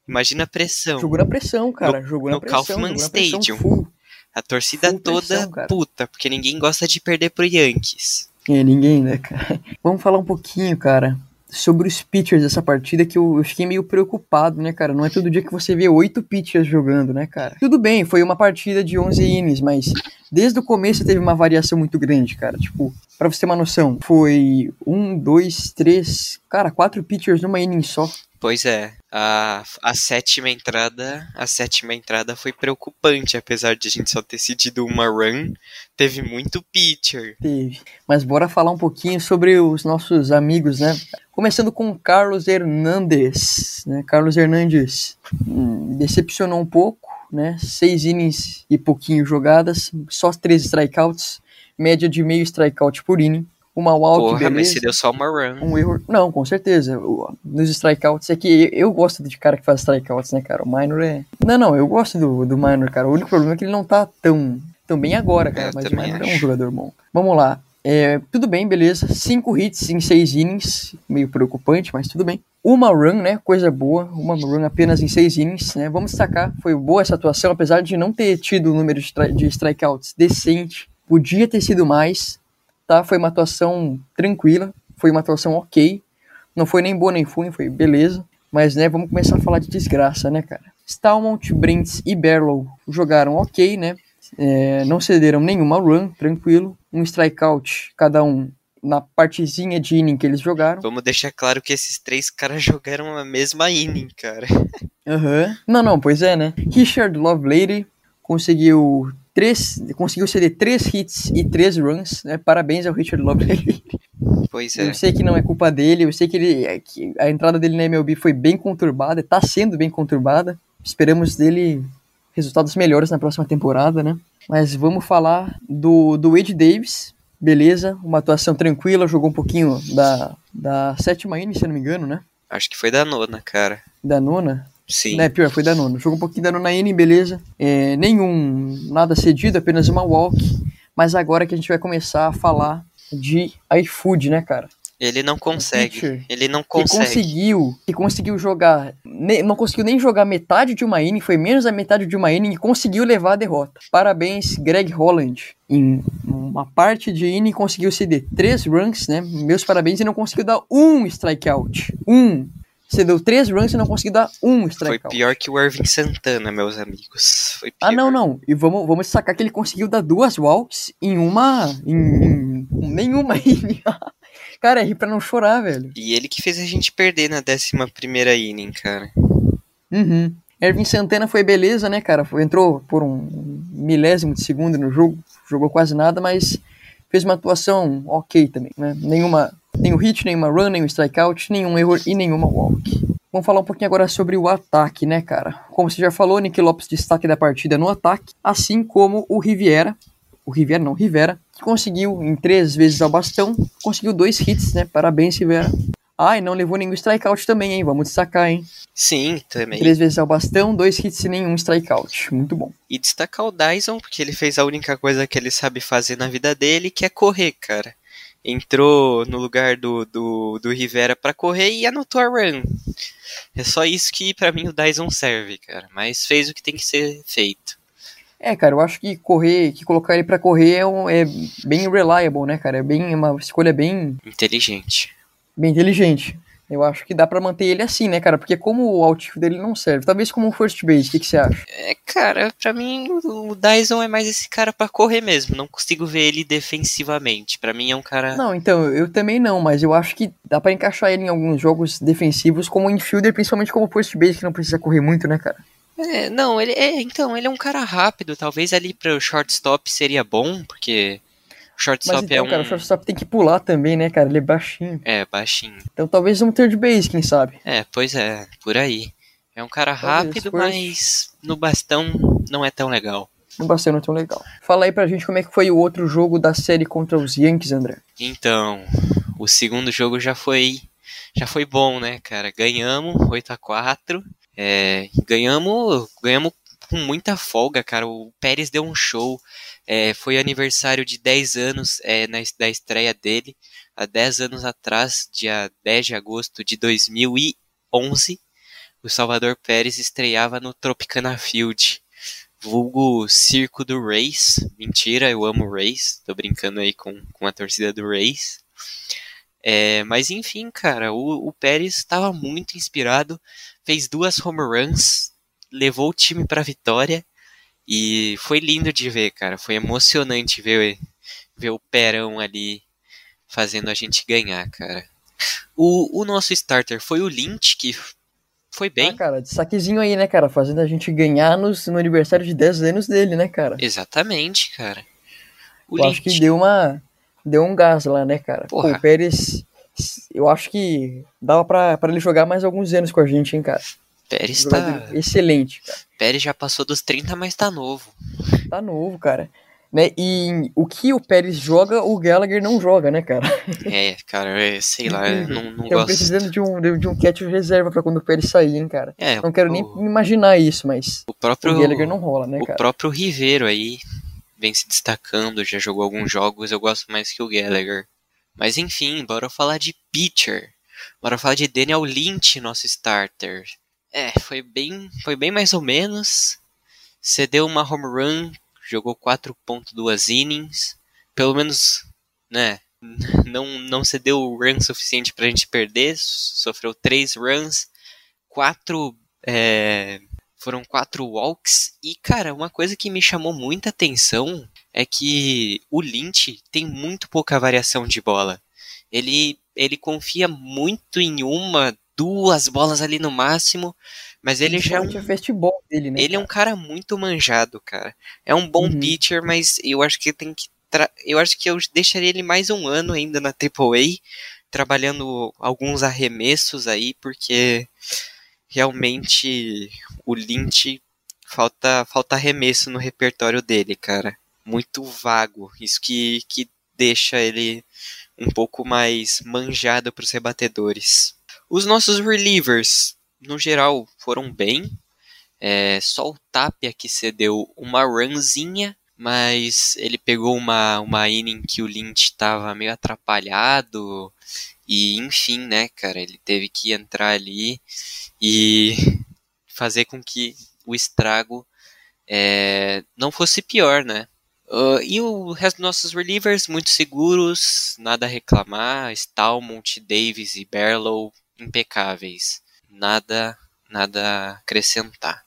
Imagina a pressão. Jogou na pressão, cara. No, jogou na no pressão. Kaufman Stadium. full. A torcida toda pressão, puta, porque ninguém gosta de perder pro Yankees. É, ninguém, né, cara? Vamos falar um pouquinho, cara, sobre os pitchers dessa partida que eu, eu fiquei meio preocupado, né, cara? Não é todo dia que você vê oito pitchers jogando, né, cara? Tudo bem, foi uma partida de 11 innings, mas desde o começo teve uma variação muito grande, cara. Tipo, pra você ter uma noção, foi um, dois, três, cara, quatro pitchers numa inning só. Pois é, a, a sétima entrada, a sétima entrada foi preocupante, apesar de a gente só ter cedido uma run, teve muito pitcher. Teve. Mas bora falar um pouquinho sobre os nossos amigos, né? Começando com o Carlos Hernandes, né? Carlos Hernandes hum, decepcionou um pouco, né? Seis innings e pouquinho jogadas, só três strikeouts, média de meio strikeout por inning. Uma walk, Porra, mas beleza. se deu só uma run. Um erro. Não, com certeza. Nos strikeouts é que eu gosto de cara que faz strikeouts, né, cara? O Minor é. Não, não, eu gosto do, do Minor, cara. O único problema é que ele não tá tão, tão bem agora, cara. É, eu mas o Minor é um acho. jogador bom. Vamos lá. É, tudo bem, beleza. Cinco hits em seis innings. Meio preocupante, mas tudo bem. Uma run, né? Coisa boa. Uma run apenas em seis innings, né? Vamos destacar. Foi boa essa atuação, apesar de não ter tido o número de, de strikeouts decente. Podia ter sido mais tá? Foi uma atuação tranquila, foi uma atuação ok. Não foi nem boa nem ruim, foi beleza. Mas, né, vamos começar a falar de desgraça, né, cara? Stalmont, Brents e Barlow jogaram ok, né? É, não cederam nenhuma run, tranquilo. Um strikeout, cada um na partezinha de inning que eles jogaram. Vamos deixar claro que esses três caras jogaram a mesma inning, cara. Aham. Não, não, pois é, né? Richard Lovelady conseguiu três, conseguiu ceder três hits e três runs, né? Parabéns ao Richard Lovelady. Pois é. Eu sei que não é culpa dele, eu sei que, ele, é que a entrada dele na MLB foi bem conturbada, está sendo bem conturbada. Esperamos dele resultados melhores na próxima temporada, né? Mas vamos falar do, do Wade Davis, beleza, uma atuação tranquila, jogou um pouquinho da, da sétima inning, se eu não me engano, né? Acho que foi da nona, cara. Da nona. Sim. Né, pior, foi da nona. Jogou um pouquinho da nona inning, beleza. É, nenhum, nada cedido, apenas uma walk. Mas agora que a gente vai começar a falar de iFood, né, cara? Ele não consegue. pitcher Ele não que consegue. conseguiu, que conseguiu jogar, ne- não conseguiu nem jogar metade de uma inning, foi menos da metade de uma inning e conseguiu levar a derrota. Parabéns, Greg Holland. Em uma parte de inning conseguiu ceder três runs, né? Meus parabéns e não conseguiu dar um strikeout. Um. Você deu três runs e não conseguiu dar um Foi strikeout. pior que o Irving Santana, meus amigos. Foi pior. Ah, não, não. E vamos, vamos destacar que ele conseguiu dar duas walks em uma. em, em nenhuma inning. Cara, é rir pra não chorar, velho. E ele que fez a gente perder na décima primeira inning, cara. Uhum. Ervin Santana foi beleza, né, cara? Foi, entrou por um milésimo de segundo no jogo, jogou quase nada, mas fez uma atuação ok também, né? Nenhuma, nenhum hit, nenhuma run, nenhum strikeout, nenhum erro e nenhuma walk. Vamos falar um pouquinho agora sobre o ataque, né, cara? Como você já falou, Nick Lopes destaque da partida no ataque, assim como o Riviera, o Riviera não, Rivera, que conseguiu em três vezes ao bastão, conseguiu dois hits, né? Parabéns, Rivera. Ah, e não levou nenhum strikeout também, hein? Vamos destacar, hein? Sim, também. Três vezes ao bastão, dois hits e nenhum strikeout. Muito bom. E destacar o Dyson, porque ele fez a única coisa que ele sabe fazer na vida dele, que é correr, cara. Entrou no lugar do, do, do Rivera para correr e anotou a run. É só isso que para mim o Dyson serve, cara. Mas fez o que tem que ser feito. É, cara, eu acho que correr, que colocar ele para correr é, um, é, bem reliable, né, cara? É bem uma escolha bem inteligente. Bem inteligente. Eu acho que dá para manter ele assim, né, cara? Porque como o outfield dele não serve, talvez como um first base, o que, que você acha? É, cara, pra mim o Dyson é mais esse cara para correr mesmo. Não consigo ver ele defensivamente. Para mim é um cara. Não, então, eu também não, mas eu acho que dá para encaixar ele em alguns jogos defensivos como infielder, principalmente como first base, que não precisa correr muito, né, cara? É, não, ele é, então, ele é um cara rápido, talvez ali para o shortstop seria bom, porque o shortstop Mas então, é um cara, o shortstop tem que pular também, né, cara? Ele é baixinho. É, baixinho. Então talvez um third base, quem sabe? É, pois é, por aí. É um cara rápido, mas no bastão não é tão legal. No bastão não é tão legal. Fala aí pra gente como é que foi o outro jogo da série contra os Yankees, André. Então, o segundo jogo já foi já foi bom, né, cara? Ganhamos 8 a 4 é, ganhamos, ganhamos com muita folga, cara. O Pérez deu um show. É, foi aniversário de 10 anos é, na, da estreia dele. Há 10 anos atrás, dia 10 de agosto de 2011, o Salvador Pérez estreava no Tropicana Field. Vulgo Circo do Race. Mentira, eu amo o Race. Tô brincando aí com, com a torcida do Race. É, mas enfim, cara, o, o Pérez estava muito inspirado fez duas home runs, levou o time para vitória e foi lindo de ver, cara. Foi emocionante ver, ver o Perão ali fazendo a gente ganhar, cara. O, o nosso starter foi o Lynch, que foi bem. Ah, cara, saquezinho aí, né, cara? Fazendo a gente ganhar nos, no aniversário de 10 anos dele, né, cara? Exatamente, cara. O eu acho que deu uma. Deu um gás lá, né, cara? Pô, o Pérez. Eu acho que dava pra, pra ele jogar mais alguns anos com a gente, hein, cara? Pérez tá. Excelente, cara. Pérez já passou dos 30, mas tá novo. Tá novo, cara. Né? E o que o Pérez joga, o Gallagher não joga, né, cara? É, cara, é, sei lá, eu não, não Estamos gosto. precisando de um, de um catch reserva pra quando o Pérez sair, hein, cara? É, Não quero o, nem imaginar isso, mas o próprio o Gallagher não rola, né, o cara? próprio Ribeiro aí vem se destacando, já jogou alguns jogos, eu gosto mais que o Gallagher. Mas enfim, bora falar de pitcher. Bora falar de Daniel Lynch, nosso starter. É, foi bem, foi bem mais ou menos. Cedeu uma home run, jogou 4.2 innings. Pelo menos, né, não, não cedeu o run suficiente pra gente perder. Sofreu 3 runs, 4 é, foram quatro walks e, cara, uma coisa que me chamou muita atenção é que o Lynch tem muito pouca variação de bola. Ele, ele confia muito em uma, duas bolas ali no máximo, mas ele já é um, a dele, né? ele é um cara muito manjado, cara. É um bom Uhum. pitcher, mas eu acho que tem que tra- eu acho que eu deixaria ele mais um ano ainda na AAA, trabalhando alguns arremessos aí, porque realmente o Lynch falta falta arremesso no repertório dele, cara. Muito vago. Isso que, que deixa ele um pouco mais manjado para os rebatedores. Os nossos relievers, no geral, foram bem. É, só o Tapia que cedeu uma runzinha, mas ele pegou uma, uma inning que o Lynch estava meio atrapalhado. E enfim, né, cara, ele teve que entrar ali e fazer com que o estrago é, não fosse pior, né? Uh, e o resto dos nossos relievers, muito seguros, nada a reclamar. Stalmont, Davis e Barlow, impecáveis. Nada, nada a acrescentar.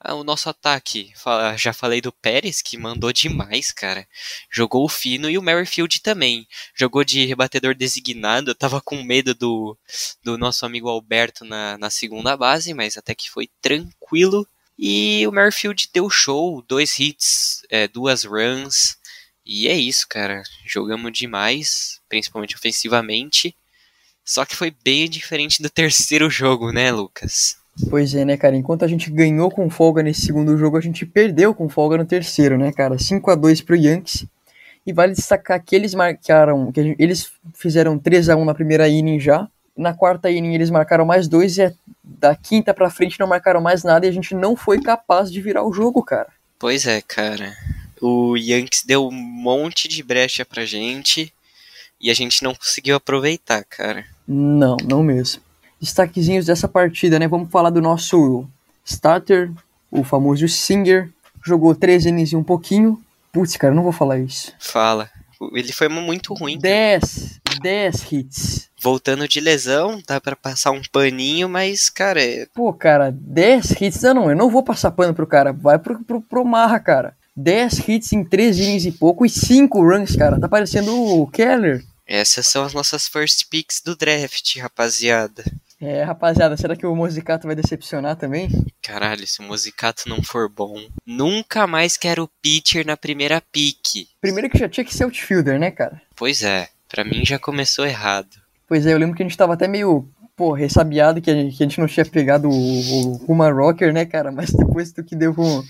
Ah, o nosso ataque, já falei do Pérez, que mandou demais, cara. Jogou o fino e o Merrifield também. Jogou de rebatedor designado. Eu tava com medo do, do nosso amigo Alberto na, na segunda base, mas até que foi tranquilo. E o Merrifield deu show, dois hits, é, duas runs. E é isso, cara. Jogamos demais, principalmente ofensivamente. Só que foi bem diferente do terceiro jogo, né, Lucas? Pois é, né, cara? Enquanto a gente ganhou com folga nesse segundo jogo, a gente perdeu com folga no terceiro, né, cara? 5 a 2 pro Yankees. E vale destacar que eles marcaram, que eles fizeram 3 a 1 na primeira inning já. Na quarta inning eles marcaram mais dois e é da quinta pra frente não marcaram mais nada e a gente não foi capaz de virar o jogo, cara. Pois é, cara. O Yankees deu um monte de brecha pra gente e a gente não conseguiu aproveitar, cara. Não, não mesmo. Destaquezinhos dessa partida, né? Vamos falar do nosso starter, o famoso Singer. Jogou 13 innings e um pouquinho. Putz, cara, não vou falar isso. Fala. Ele foi muito ruim. 10, 10 hits. Voltando de lesão, dá pra passar um paninho, mas, cara, é- Pô, cara, 10 hits. Não, não, eu não vou passar pano pro cara. Vai pro, pro, pro Marra, cara. 10 hits em 3 innings e pouco e 5 runs, cara. Tá parecendo o Keller. essas são as nossas first picks do draft, rapaziada. É, rapaziada, será que o Musicato vai decepcionar também? Caralho, se o musicato não for bom, nunca mais quero pitcher na primeira pick. Primeiro que já tinha que ser outfielder, né, cara? Pois é, pra mim já começou errado. Pois é, eu lembro que a gente tava até meio, pô, ressabiado que a gente, que a gente não tinha pegado o, o Uma Rocker, né, cara? Mas depois do que deu com,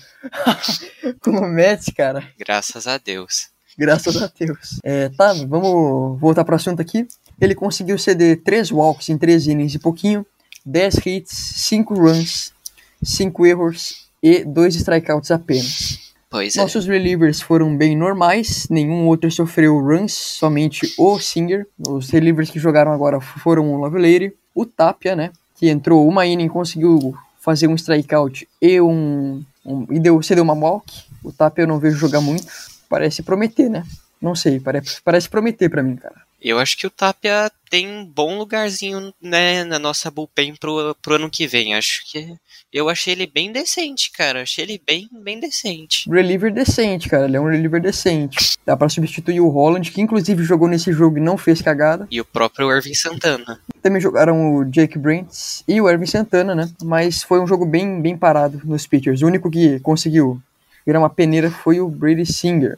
com o Mets, cara, Graças a Deus. graças a Deus. É, tá, vamos voltar pro assunto aqui. Ele conseguiu ceder 3 walks em 3 innings e pouquinho, 10 hits, 5 runs, 5 erros e 2 strikeouts apenas. Pois é. Nossos relievers foram bem normais, nenhum outro sofreu runs, somente o Singer. Os relievers que jogaram agora foram o Lovelady, o Tapia, né, que entrou uma inning, conseguiu fazer um strikeout e um, um e deu, cedeu uma walk. O Tapia eu não vejo jogar muito, parece prometer, né? Não sei, parece, parece prometer pra mim, cara. Eu acho que o Tapia tem um bom lugarzinho né, na nossa bullpen pro, pro ano que vem. Acho que. Eu achei ele bem decente, cara. Achei ele bem, bem decente. Reliever decente, cara, ele é um reliever decente. Dá pra substituir o Holland, que inclusive jogou nesse jogo e não fez cagada. E o próprio Irving Santana. Também jogaram o Jake Brents e o Ervin Santana, né? Mas foi um jogo bem, bem parado nos pitchers. O único que conseguiu virar uma peneira foi o Brady Singer.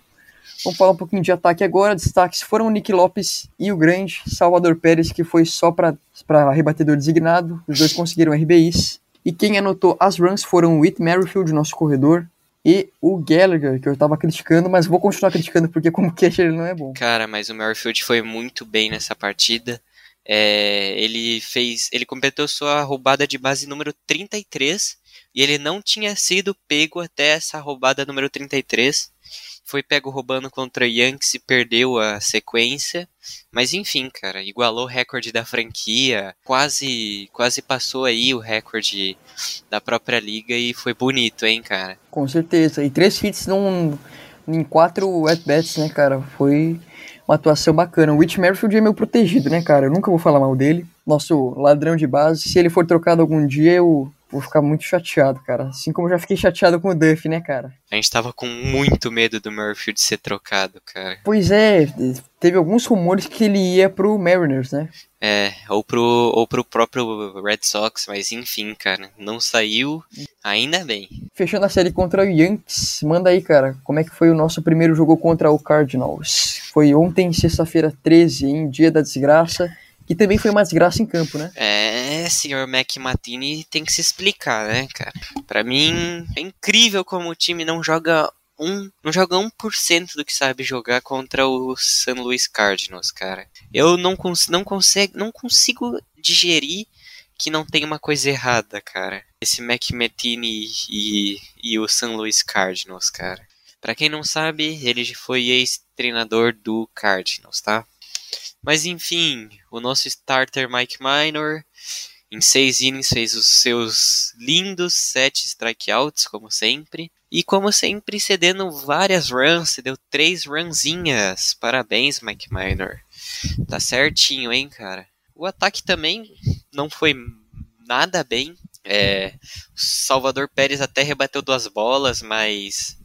Vamos falar um pouquinho de ataque agora. Destaques foram o Nick Lopes e o grande Salvador Pérez, que foi só para rebatedor designado. Os dois conseguiram RBIs. E quem anotou as runs foram o Whit Merrifield, nosso corredor, e o Gallagher, que eu tava criticando, mas vou continuar criticando porque como catcher ele não é bom. Cara, mas o Merrifield foi muito bem nessa partida. É, ele fez. Ele completou sua roubada de base número 33 e ele não tinha sido pego até essa roubada número 33. Foi pego roubando contra Yankees e perdeu a sequência. Mas enfim, cara, igualou o recorde da franquia, quase quase passou aí o recorde da própria liga e foi bonito, hein, cara. Com certeza. E três hits num, em quatro at-bats, né, cara? Foi uma atuação bacana. O Whit Merrifield é meu protegido, né, cara? Eu nunca vou falar mal dele. Nosso ladrão de base. Se ele for trocado algum dia, eu vou ficar muito chateado, cara. Assim como eu já fiquei chateado com o Duff, né, cara? A gente tava com muito medo do Murphy ser trocado, cara. Pois é, teve alguns rumores que ele ia pro Mariners, né? É, ou pro, ou pro próprio Red Sox, mas enfim, cara, não saiu, ainda bem. Fechando a série contra o Yankees, manda aí, cara, como é que foi o nosso primeiro jogo contra o Cardinals? Foi ontem, sexta-feira 13, em dia da desgraça, que também foi uma desgraça em campo, né? É, senhor Mac Matini tem que se explicar, né, cara? Pra mim, é incrível como o time não joga um, não joga 1% do que sabe jogar contra o San Luis Cardinals, cara. Eu não, cons não, consigo, não consigo digerir que não tem uma coisa errada, cara. Esse Mac Matini e, e o San Luis Cardinals, cara. Pra quem não sabe, ele foi ex-treinador do Cardinals, tá? Mas enfim, o nosso starter Mike Minor em seis innings fez os seus lindos sete strikeouts, como sempre. E como sempre, cedendo várias runs, cedeu três runzinhas. Parabéns, Mike Minor. Tá certinho, hein, cara. O ataque também não foi nada bem. É, Salvador Pérez até rebateu duas bolas, mas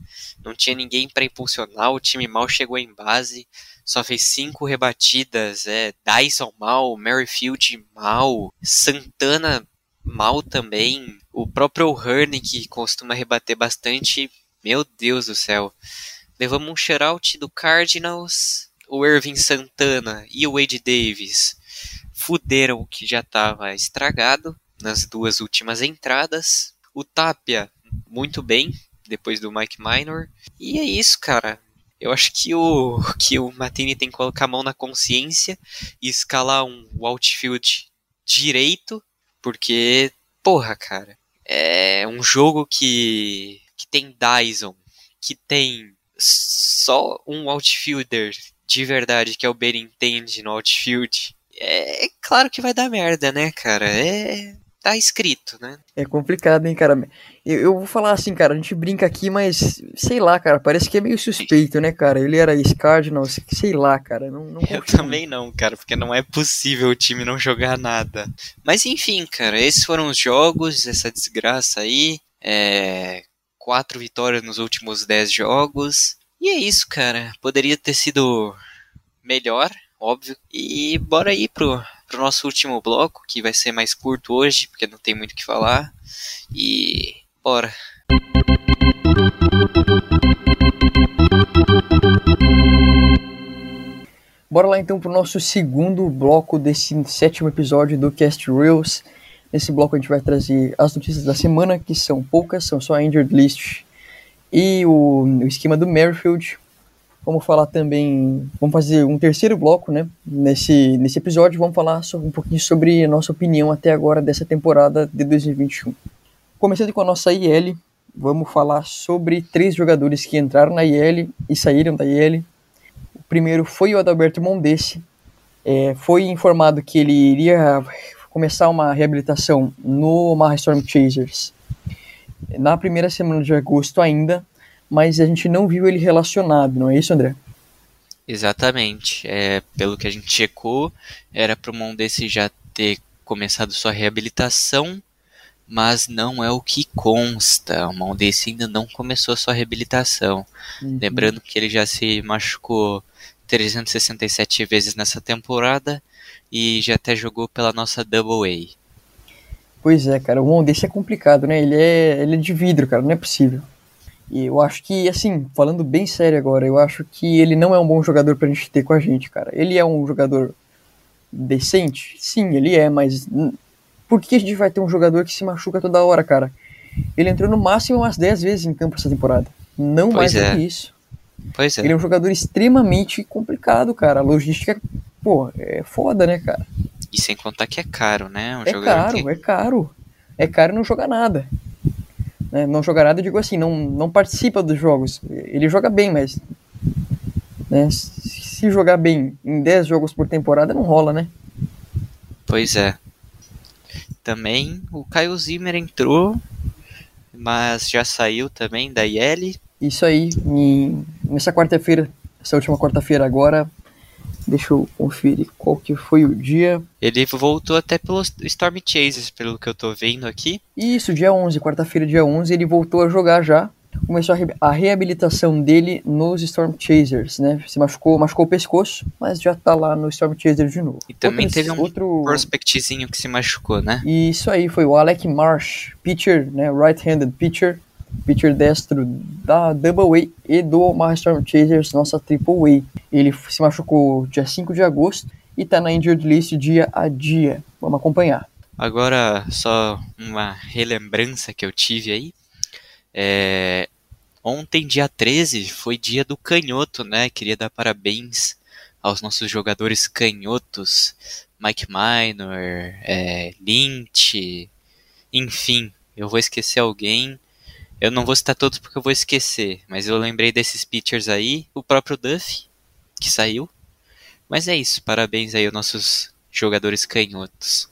não tinha ninguém para impulsionar. O time mal chegou em base só fez cinco rebatidas. É, Dyson mal, Merrifield mal, Santana mal também. O próprio Hearn, que costuma rebater bastante, meu Deus do céu. Levamos um shutout do Cardinals, o Irving Santana e o Wade Davis fuderam o que já estava estragado nas duas últimas entradas. O Tapia, muito bem, depois do Mike Minor. E é isso, cara. Eu acho que o, que o Matini tem que colocar a mão na consciência e escalar um outfield direito, porque, porra, cara, é um jogo que, que tem Dyson, que tem só um outfielder de verdade, que é o Benintendi no outfield. É claro que vai dar merda, né, cara? É tá escrito, né? É complicado, hein, cara. Eu, eu, vou falar assim, cara, a gente brinca aqui, mas sei lá, cara, parece que é meio suspeito, né, cara? Ele era ex-Cardinals, sei lá, cara. Não, não eu também não, cara, porque não é possível o time não jogar nada. Mas enfim, cara, esses foram os jogos, essa desgraça aí. É, quatro vitórias nos últimos dez jogos. E é isso, cara. Poderia ter sido melhor, óbvio. E bora aí pro, pro nosso último bloco, que vai ser mais curto hoje, porque não tem muito o que falar. E bora. Bora lá então pro nosso segundo bloco desse sétimo episódio do Cast Reels. Nesse bloco a gente vai trazer as notícias da semana, que são poucas, são só a injured list e o, o esquema do Merrifield. Vamos falar também, vamos fazer um terceiro bloco, né? Nesse, nesse episódio, vamos falar sobre, um pouquinho sobre a nossa opinião até agora dessa temporada de 2021. Começando com a nossa IL, vamos falar sobre três jogadores que entraram na IL e saíram da IL. O primeiro foi o Adalberto Mondesi. É, foi informado que ele iria começar uma reabilitação no Omaha Storm Chasers na primeira semana de agosto ainda, mas a gente não viu ele relacionado, não é isso, André? Exatamente. É, pelo que a gente checou, era para o Mondesi já ter começado sua reabilitação, mas não é o que consta. O Mondesi ainda não começou sua reabilitação. Uhum. Lembrando que ele já se machucou 367 vezes nessa temporada e já até jogou pela nossa Double A. Pois é, cara, o Mondesi é complicado, né? Ele é, ele é de vidro, cara, não é possível. E eu acho que, assim, falando bem sério agora, eu acho que ele não é um bom jogador pra gente ter com a gente, cara. Ele é um jogador decente? Sim, ele é, mas por que a gente vai ter um jogador que se machuca toda hora, cara? Ele entrou no máximo umas 10 vezes em campo essa temporada. Não pois mais é. do que isso. Pois é. Ele é um jogador extremamente complicado, cara. A logística, pô, é foda, né, cara? E sem contar que é caro, né? Um é caro, que... é caro. É caro não jogar nada. Né? Não jogar nada, eu digo assim, não, não participa dos jogos. Ele joga bem, mas. Né? Se jogar bem em 10 jogos por temporada, não rola, né? Pois é. Também o Caio Zimmer entrou, mas já saiu também da IL. Isso aí, em, nessa quarta-feira, essa última quarta-feira agora, Deixa eu conferir qual que foi o dia. Ele voltou até pelos Storm Chasers, pelo que eu tô vendo aqui. Isso, dia 11, quarta-feira, dia 11, ele voltou a jogar já. Começou a, re a, reabilitação dele nos Storm Chasers, né? Se machucou, machucou o pescoço, mas já tá lá no Storm Chasers de novo. E também teve um outro prospectzinho que se machucou, né? Isso aí, foi o Alec Marsh, pitcher, né? Right-handed pitcher pitcher destro da Double A e do Omaha Storm Chasers, nossa Triple A. Ele se machucou dia 5 de agosto e está na injured list dia a dia. Vamos acompanhar. Agora, só uma relembrança que eu tive aí. É... Ontem, dia 13, foi dia do canhoto, né? Queria dar parabéns aos nossos jogadores canhotos. Mike Minor, é... Lynch, enfim, eu vou esquecer alguém. Eu não vou citar todos porque eu vou esquecer, mas eu lembrei desses pitchers aí, o próprio Duff, que saiu. Mas é isso, parabéns aí aos nossos jogadores canhotos.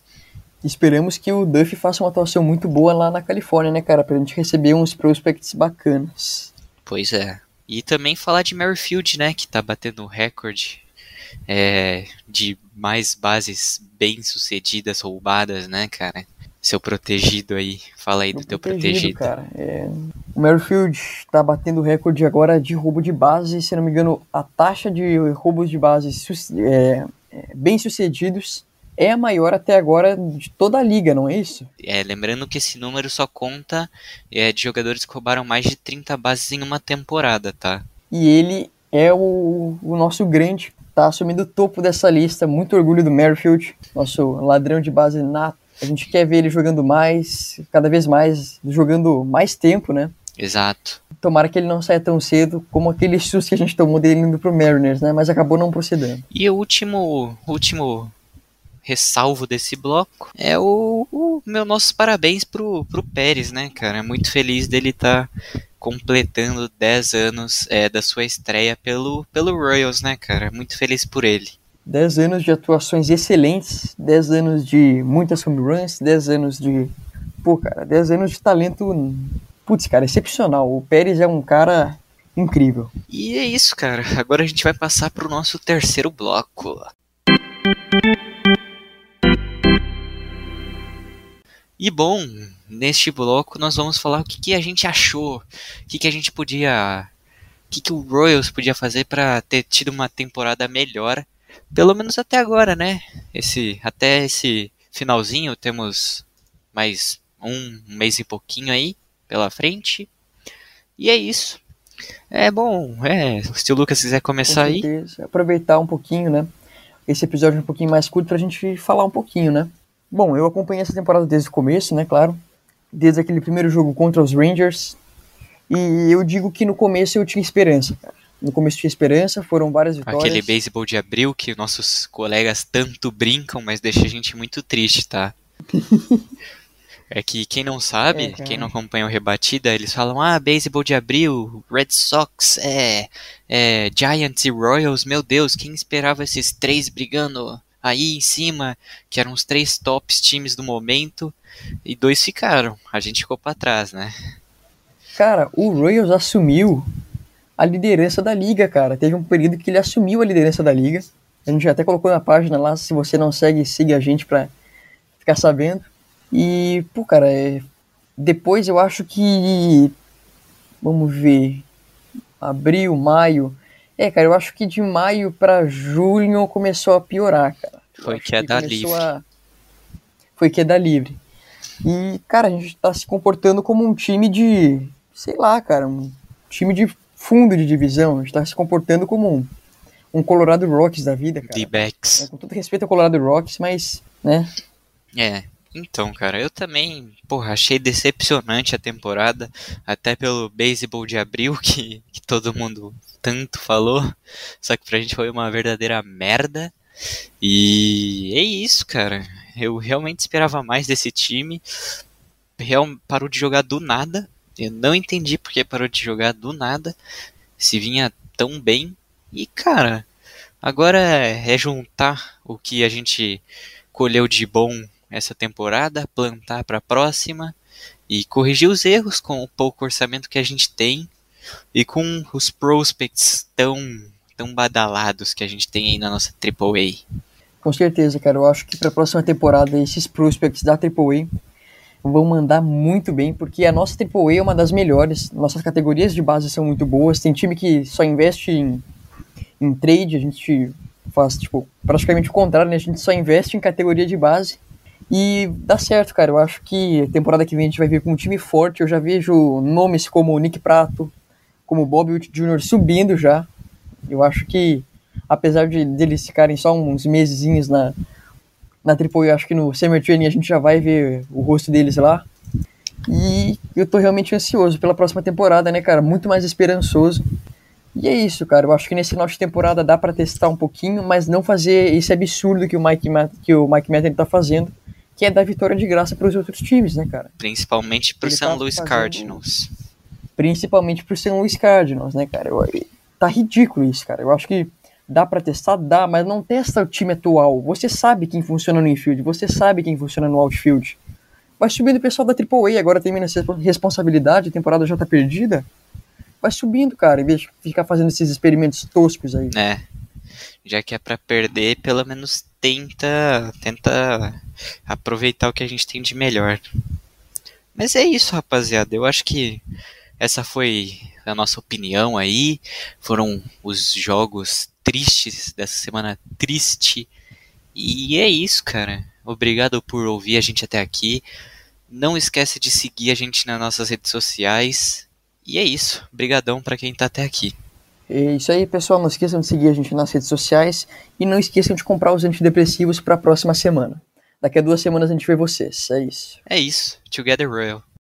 Esperamos que o Duff faça uma atuação muito boa lá na Califórnia, né, cara? Pra gente receber uns prospects bacanas. Pois é. E também falar de Merrifield, né, que tá batendo o recorde é, de mais bases bem sucedidas roubadas, né, cara? Seu protegido aí. Fala aí do teu protegido. Cara, é... O Merrifield tá batendo recorde agora de roubo de base. Se não me engano, a taxa de roubos de base é, é, bem sucedidos é a maior até agora de toda a liga, não é isso? É, lembrando que esse número só conta é, de jogadores que roubaram mais de 30 bases em uma temporada, tá? E ele é o, o nosso grande, tá assumindo o topo dessa lista. Muito orgulho do Merrifield, nosso ladrão de base nato a gente quer ver ele jogando mais, cada vez mais, jogando mais tempo, né? Exato. Tomara que ele não saia tão cedo como aquele susto que a gente tomou dele indo pro Mariners, né? Mas acabou não procedendo. E o último, último ressalvo desse bloco é o, o meu nossos parabéns pro, pro Pérez, né, cara? Muito feliz dele estar tá completando 10 anos é, da sua estreia pelo, pelo Royals, né, cara? Muito feliz por ele. 10 anos de atuações excelentes, 10 anos de muitas home runs, 10 anos de. Pô, cara, 10 anos de talento. Putz, cara, excepcional. O Pérez é um cara incrível. E é isso, cara. Agora a gente vai passar pro nosso terceiro bloco. E bom, neste bloco nós vamos falar o que, que a gente achou, o que, que a gente podia. O que, que o Royals podia fazer para ter tido uma temporada melhor pelo menos até agora, né? Esse, até esse finalzinho temos mais um mês e pouquinho aí pela frente. E é isso. É bom, é, se o Lucas quiser começar aí. Aproveitar um pouquinho, né? Esse episódio é um pouquinho mais curto pra gente falar um pouquinho, né? Bom, eu acompanhei essa temporada desde o começo, né, claro. Desde aquele primeiro jogo contra os Rangers. E eu digo que no começo eu tinha esperança, cara no começo tinha esperança, foram várias vitórias. Aquele beisebol de abril que nossos colegas tanto brincam, mas deixa a gente muito triste, tá? é que quem não sabe, é, quem não acompanha o Rebatida, eles falam, ah, beisebol de abril, Red Sox, é, é, Giants e Royals, meu Deus, quem esperava esses três brigando aí em cima, que eram os três tops times do momento, e dois ficaram, a gente ficou para trás, né? Cara, o Royals assumiu a liderança da liga, cara. Teve um período que ele assumiu a liderança da liga. A gente até colocou na página lá, se você não segue, siga a gente pra ficar sabendo. E, pô, cara, é... depois eu acho que. Vamos ver. Abril, maio. É, cara, eu acho que de maio para junho começou a piorar, cara. Foi queda que livre. A... Foi queda livre. E, cara, a gente tá se comportando como um time de. Sei lá, cara, um time de fundo de divisão, está se comportando como um, um Colorado Rocks da vida, cara. D-backs. É, com todo respeito ao Colorado Rocks, mas, né? É, então, cara, eu também, porra, achei decepcionante a temporada, até pelo beisebol de abril, que, que todo mundo tanto falou, só que pra gente foi uma verdadeira merda. E é isso, cara. Eu realmente esperava mais desse time. Real, parou de jogar do nada. Eu não entendi porque parou de jogar do nada, se vinha tão bem. E cara, agora é juntar o que a gente colheu de bom essa temporada, plantar para a próxima e corrigir os erros com o pouco orçamento que a gente tem e com os prospects tão tão badalados que a gente tem aí na nossa AAA. Com certeza, cara. Eu acho que para a próxima temporada esses prospects da AAA vão mandar muito bem, porque a nossa AAA é uma das melhores, nossas categorias de base são muito boas, tem time que só investe em, em trade, a gente faz, tipo, praticamente o contrário, né? A gente só investe em categoria de base e dá certo, cara. Eu acho que temporada que vem a gente vai vir com um time forte, eu já vejo nomes como Nick Prato, como Bob Witt Jr. subindo já. Eu acho que, apesar de deles ficarem só uns mesezinhos na, na Triple acho que no Summer Training a gente já vai ver o rosto deles lá. E eu tô realmente ansioso pela próxima temporada, né, cara? Muito mais esperançoso. E é isso, cara. Eu acho que nesse final de temporada dá para testar um pouquinho, mas não fazer esse absurdo que o Mike, que o Mike Madden tá fazendo, que é dar vitória de graça para os outros times, né, cara? Principalmente pro Ele St. Tá fazendo... Cardinals. Principalmente pro St. Louis Cardinals, né, cara? Eu... Tá ridículo isso, cara. Eu acho que Dá para testar? Dá, mas não testa o time atual. Você sabe quem funciona no infield, você sabe quem funciona no outfield. Vai subindo o pessoal da AAA, agora termina essa responsabilidade, a temporada já tá perdida. Vai subindo, cara, em vez de ficar fazendo esses experimentos toscos aí. É. Já que é para perder, pelo menos tenta, tenta aproveitar o que a gente tem de melhor. Mas é isso, rapaziada. Eu acho que essa foi a nossa opinião aí. Foram os jogos tristes dessa semana triste. E é isso, cara. Obrigado por ouvir a gente até aqui. Não esquece de seguir a gente nas nossas redes sociais. E é isso. Obrigadão para quem tá até aqui. É isso aí, pessoal. Não esqueçam de seguir a gente nas redes sociais e não esqueçam de comprar os antidepressivos para a próxima semana. Daqui a duas semanas a gente vê vocês. É isso. É isso. Together Royal.